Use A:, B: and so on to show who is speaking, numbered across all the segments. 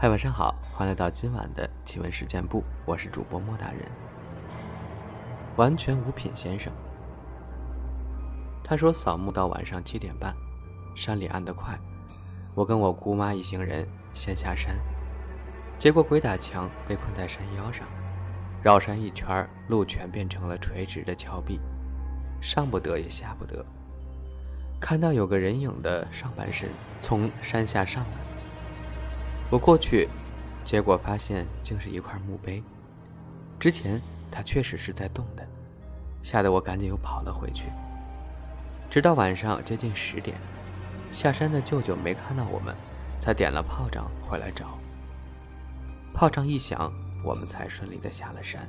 A: 嗨，晚上好，欢迎来到今晚的奇闻事件部，我是主播莫大人。完全无品先生，他说扫墓到晚上七点半，山里暗得快，我跟我姑妈一行人先下山，结果鬼打墙被困在山腰上，绕山一圈，路全变成了垂直的峭壁，上不得也下不得。看到有个人影的上半身从山下上来。我过去，结果发现竟是一块墓碑。之前它确实是在动的，吓得我赶紧又跑了回去。直到晚上接近十点，下山的舅舅没看到我们，才点了炮仗回来找。炮仗一响，我们才顺利的下了山。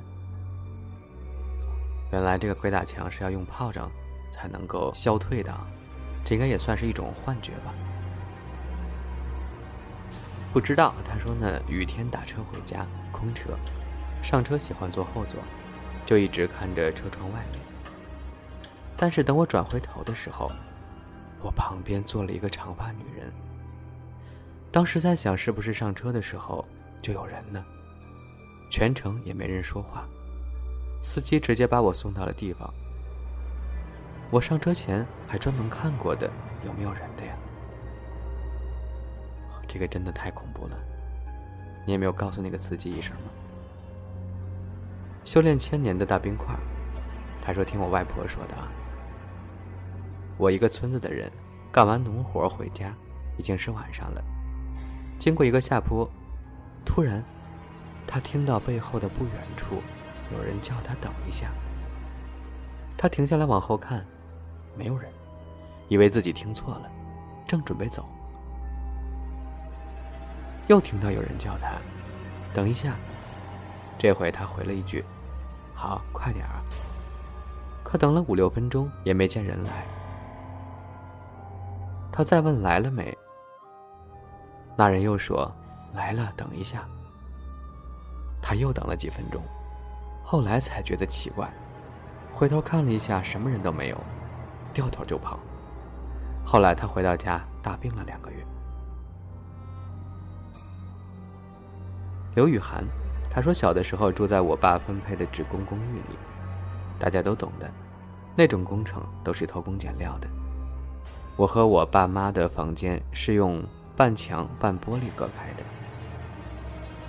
A: 原来这个鬼打墙是要用炮仗才能够消退的，这应该也算是一种幻觉吧。不知道，他说呢，雨天打车回家，空车，上车喜欢坐后座，就一直看着车窗外面。但是等我转回头的时候，我旁边坐了一个长发女人。当时在想，是不是上车的时候就有人呢？全程也没人说话，司机直接把我送到了地方。我上车前还专门看过的，有没有人的呀？这个真的太恐怖了，你也没有告诉那个司机一声吗？修炼千年的大冰块，他说听我外婆说的。我一个村子的人，干完农活回家，已经是晚上了。经过一个下坡，突然，他听到背后的不远处有人叫他等一下。他停下来往后看，没有人，以为自己听错了，正准备走。又听到有人叫他，等一下。这回他回了一句：“好，快点儿。”可等了五六分钟也没见人来。他再问来了没，那人又说：“来了，等一下。”他又等了几分钟，后来才觉得奇怪，回头看了一下，什么人都没有，掉头就跑。后来他回到家，大病了两个月。刘雨涵，他说小的时候住在我爸分配的职工公寓里，大家都懂的，那种工程都是偷工减料的。我和我爸妈的房间是用半墙半玻璃隔开的。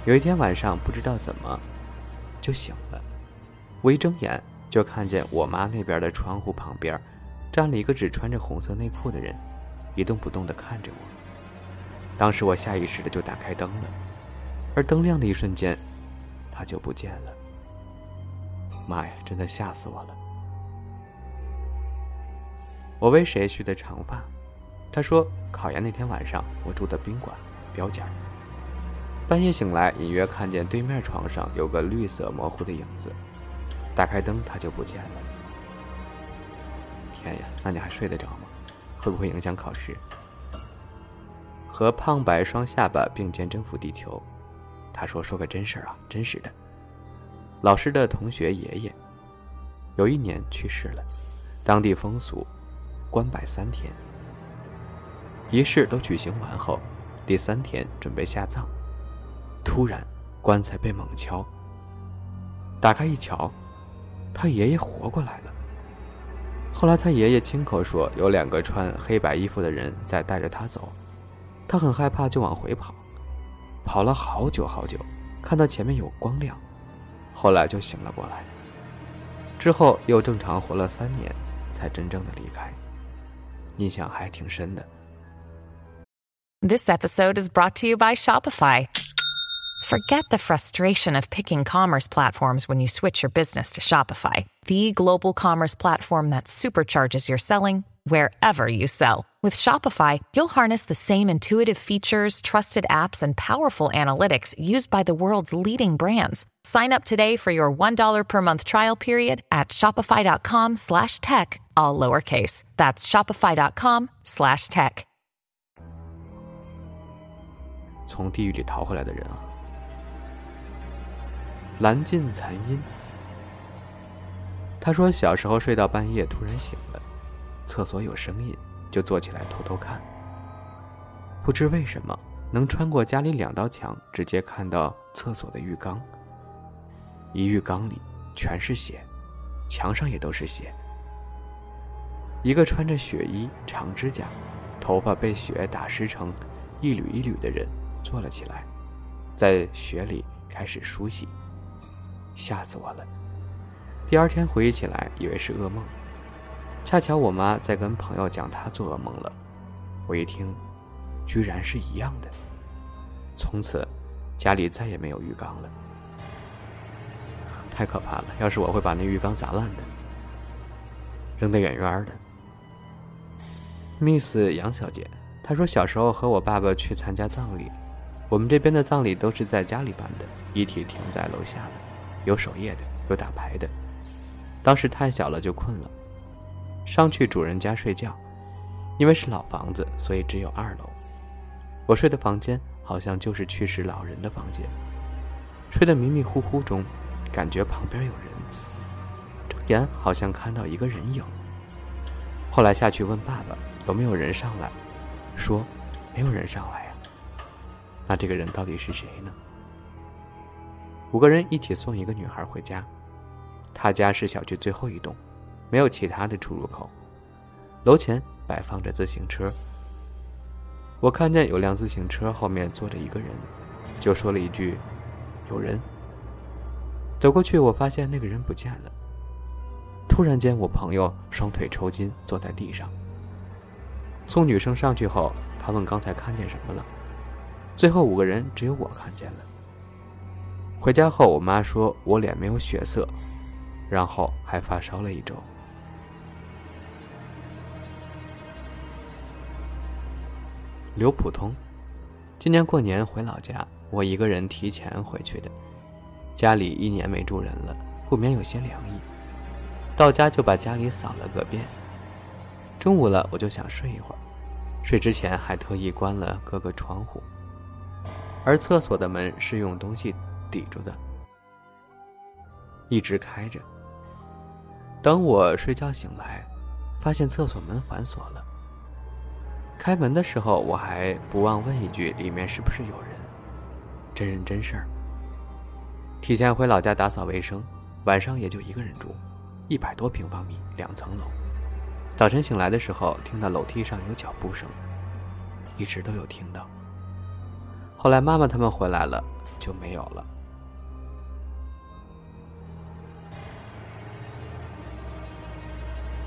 A: 有一天晚上，不知道怎么就醒了，我一睁眼就看见我妈那边的窗户旁边站了一个只穿着红色内裤的人，一动不动地看着我。当时我下意识的就打开灯了。而灯亮的一瞬间，他就不见了。妈呀，真的吓死我了！我为谁蓄的长发？他说考研那天晚上，我住的宾馆标间半夜醒来，隐约看见对面床上有个绿色模糊的影子。打开灯，他就不见了。天呀，那你还睡得着吗？会不会影响考试？和胖白双下巴并肩征服地球。他说：“说个真事儿啊，真实的。老师的同学爷爷，有一年去世了。当地风俗，关摆三天。仪式都举行完后，第三天准备下葬。突然，棺材被猛敲。打开一瞧，他爷爷活过来了。后来他爷爷亲口说，有两个穿黑白衣服的人在带着他走。他很害怕，就往回跑。”跑了好久好久，看到前面有光亮，后来就醒了过来。之后又正常活了三年，才真正的离开，印象还挺深的。
B: This episode is brought to you by Shopify. Forget the frustration of picking commerce platforms when you switch your business to Shopify, the global commerce platform that supercharges your selling wherever you sell. With Shopify, you'll harness the same intuitive features, trusted apps, and powerful analytics used by the world's leading brands. Sign up today for your $1 per month trial period at shopify.com slash tech, all lowercase. That's shopify.com slash tech.
A: 从地狱里逃回来的人啊，蓝尽残阴。他说小时候睡到半夜突然醒了，厕所有声音， 就坐起来偷偷看。不知为什么，能穿过家里两道墙，直接看到厕所的浴缸。一浴缸里全是血，墙上也都是血。一个穿着血衣、长指甲、头发被血打湿成一缕一缕的人坐了起来，在血里开始梳洗，吓死我了。第二天回忆起来，以为是噩梦。恰巧我妈在跟朋友讲她做噩梦了，我一听，居然是一样的。从此，家里再也没有浴缸了。太可怕了！要是我会把那浴缸砸烂的，扔得远远的。Miss 杨小姐，她说小时候和我爸爸去参加葬礼，我们这边的葬礼都是在家里办的，遗体停在楼下的，有守夜的，有打牌的。当时太小了就困了，上去主人家睡觉，因为是老房子，所以只有二楼。我睡的房间好像就是去世老人的房间，睡得迷迷糊糊中，感觉旁边有人，睁眼好像看到一个人影。后来下去问爸爸。有没有人上来？说没有人上来呀。那这个人到底是谁呢？五个人一起送一个女孩回家，她家是小区最后一栋，没有其他的出入口。楼前摆放着自行车。我看见有辆自行车后面坐着一个人，就说了一句：“有人。”走过去，我发现那个人不见了。突然间，我朋友双腿抽筋，坐在地上。送女生上去后，他问刚才看见什么了。最后五个人只有我看见了。回家后，我妈说我脸没有血色，然后还发烧了一周。刘普通，今年过年回老家，我一个人提前回去的。家里一年没住人了，不免有些凉意。到家就把家里扫了个遍。中午了，我就想睡一会儿，睡之前还特意关了各个窗户，而厕所的门是用东西抵住的，一直开着。等我睡觉醒来，发现厕所门反锁了。开门的时候，我还不忘问一句：“里面是不是有人？”真人真事儿。提前回老家打扫卫生，晚上也就一个人住，一百多平方米，两层楼。早晨醒来的时候，听到楼梯上有脚步声，一直都有听到。后来妈妈他们回来了，就没有了。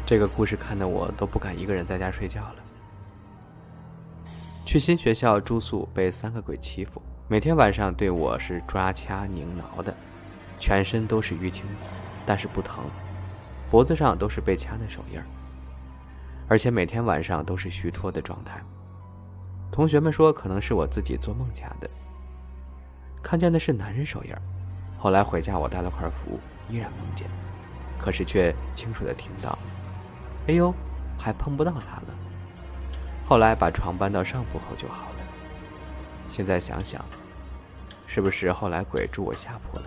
A: 这个故事看得我都不敢一个人在家睡觉了。去新学校住宿，被三个鬼欺负，每天晚上对我是抓掐拧挠的，全身都是淤青，但是不疼，脖子上都是被掐的手印儿。而且每天晚上都是虚脱的状态。同学们说可能是我自己做梦掐的。看见的是男人手印儿后来回家我带了块符，依然梦见，可是却清楚的听到，哎呦，还碰不到他了。后来把床搬到上铺后就好了。现在想想，是不是后来鬼住我下铺了？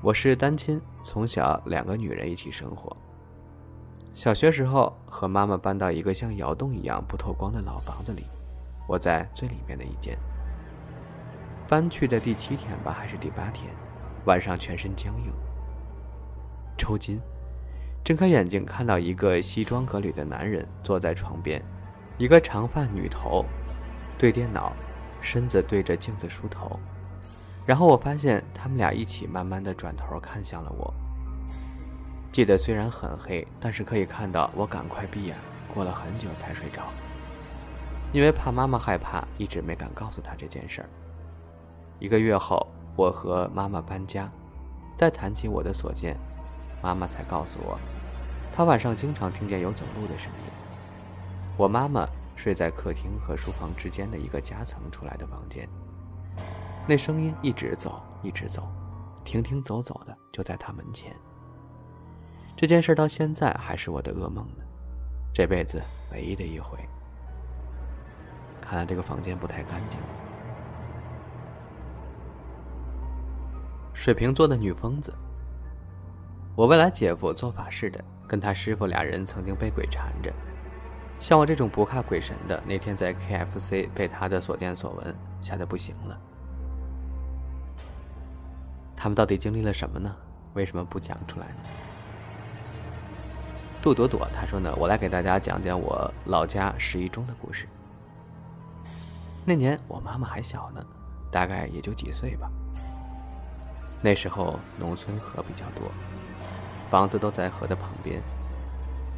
A: 我是单亲，从小两个女人一起生活。小学时候和妈妈搬到一个像窑洞一样不透光的老房子里，我在最里面的一间。搬去的第七天吧，还是第八天，晚上全身僵硬、抽筋，睁开眼睛看到一个西装革履的男人坐在床边，一个长发女头，对电脑，身子对着镜子梳头，然后我发现他们俩一起慢慢的转头看向了我。记得虽然很黑，但是可以看到我赶快闭眼，过了很久才睡着。因为怕妈妈害怕，一直没敢告诉她这件事儿。一个月后，我和妈妈搬家，再谈起我的所见，妈妈才告诉我，她晚上经常听见有走路的声音。我妈妈睡在客厅和书房之间的一个夹层出来的房间，那声音一直走，一直走，停停走走的，就在她门前。这件事到现在还是我的噩梦呢，这辈子唯一的一回。看来这个房间不太干净。水瓶座的女疯子，我未来姐夫做法事的，跟他师傅俩人曾经被鬼缠着，像我这种不怕鬼神的，那天在 KFC 被他的所见所闻吓得不行了。他们到底经历了什么呢？为什么不讲出来呢？杜朵朵她说呢，我来给大家讲讲我老家十一中的故事。那年我妈妈还小呢，大概也就几岁吧。那时候农村河比较多，房子都在河的旁边，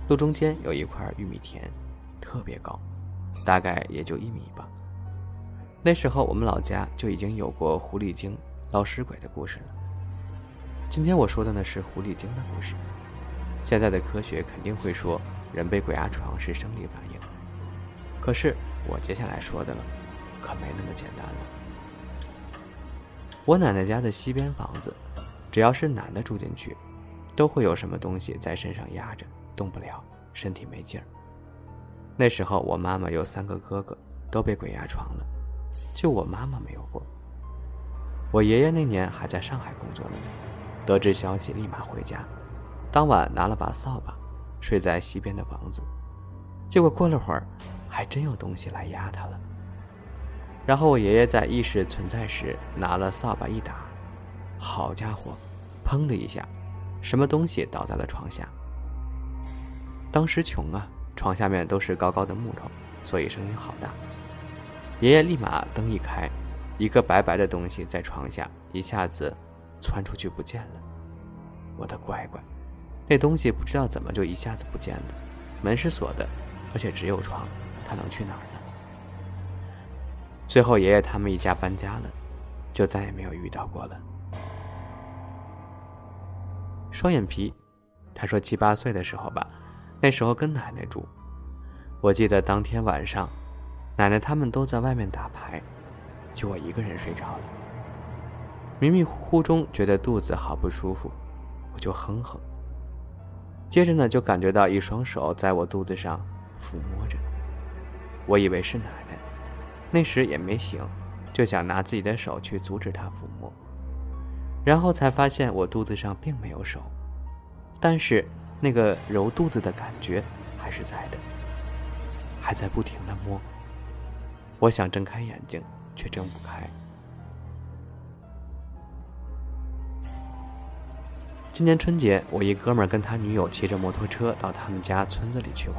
A: 路中间有一块玉米田。特别高，大概也就一米吧。那时候我们老家就已经有过狐狸精、捞尸鬼的故事了。今天我说的呢是狐狸精的故事。现在的科学肯定会说人被鬼压床是生理反应，可是我接下来说的了，可没那么简单了。我奶奶家的西边房子，只要是男的住进去，都会有什么东西在身上压着，动不了，身体没劲儿。那时候我妈妈有三个哥哥，都被鬼压床了，就我妈妈没有过。我爷爷那年还在上海工作呢，得知消息立马回家，当晚拿了把扫把，睡在西边的房子。结果过了会儿，还真有东西来压他了。然后我爷爷在意识存在时拿了扫把一打，好家伙，砰的一下，什么东西倒在了床下。当时穷啊。床下面都是高高的木头，所以声音好大。爷爷立马灯一开，一个白白的东西在床下一下子窜出去不见了。我的乖乖，那东西不知道怎么就一下子不见了。门是锁的，而且只有床，它能去哪儿呢？最后爷爷他们一家搬家了，就再也没有遇到过了。双眼皮，他说七八岁的时候吧。那时候跟奶奶住，我记得当天晚上，奶奶他们都在外面打牌，就我一个人睡着了。迷迷糊糊中觉得肚子好不舒服，我就哼哼。接着呢，就感觉到一双手在我肚子上抚摸着，我以为是奶奶，那时也没醒，就想拿自己的手去阻止她抚摸，然后才发现我肚子上并没有手，但是。那个揉肚子的感觉还是在的，还在不停的摸。我想睁开眼睛，却睁不开。今年春节，我一哥们儿跟他女友骑着摩托车到他们家村子里去玩。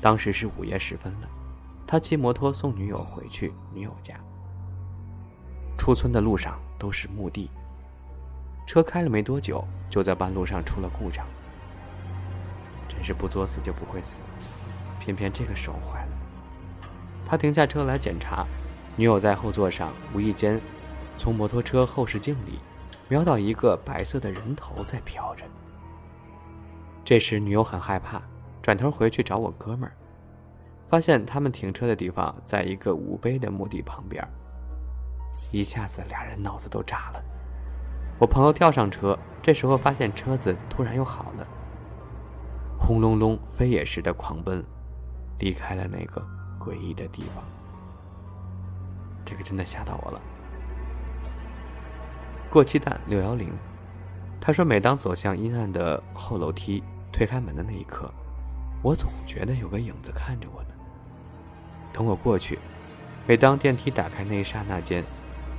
A: 当时是午夜时分了，他骑摩托送女友回去女友家。出村的路上都是墓地，车开了没多久，就在半路上出了故障。真是不作死就不会死，偏偏这个手坏了。他停下车来检查，女友在后座上，无意间从摩托车后视镜里瞄到一个白色的人头在飘着。这时女友很害怕，转头回去找我哥们儿，发现他们停车的地方在一个无碑的墓地旁边。一下子俩人脑子都炸了。我朋友跳上车，这时候发现车子突然又好了。轰隆隆，飞也似的狂奔，离开了那个诡异的地方。这个真的吓到我了。过期蛋六幺零，他说：“每当走向阴暗的后楼梯，推开门的那一刻，我总觉得有个影子看着我呢。等我过去，每当电梯打开那一刹那间，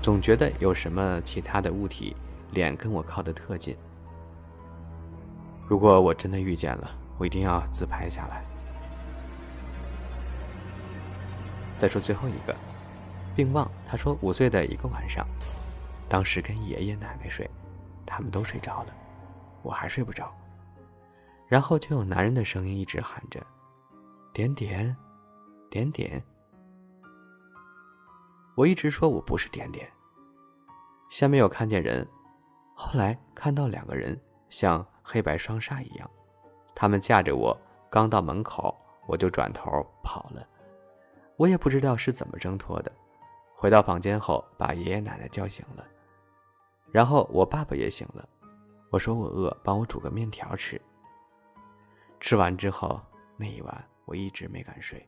A: 总觉得有什么其他的物体脸跟我靠得特近。如果我真的遇见了。”我一定要自拍下来。再说最后一个，并忘。他说五岁的一个晚上，当时跟爷爷奶奶睡，他们都睡着了，我还睡不着。然后就有男人的声音一直喊着：“点点，点点。”我一直说我不是点点。下面有看见人，后来看到两个人像黑白双煞一样。他们架着我，刚到门口，我就转头跑了。我也不知道是怎么挣脱的。回到房间后，把爷爷奶奶叫醒了，然后我爸爸也醒了。我说我饿，帮我煮个面条吃。吃完之后，那一晚我一直没敢睡。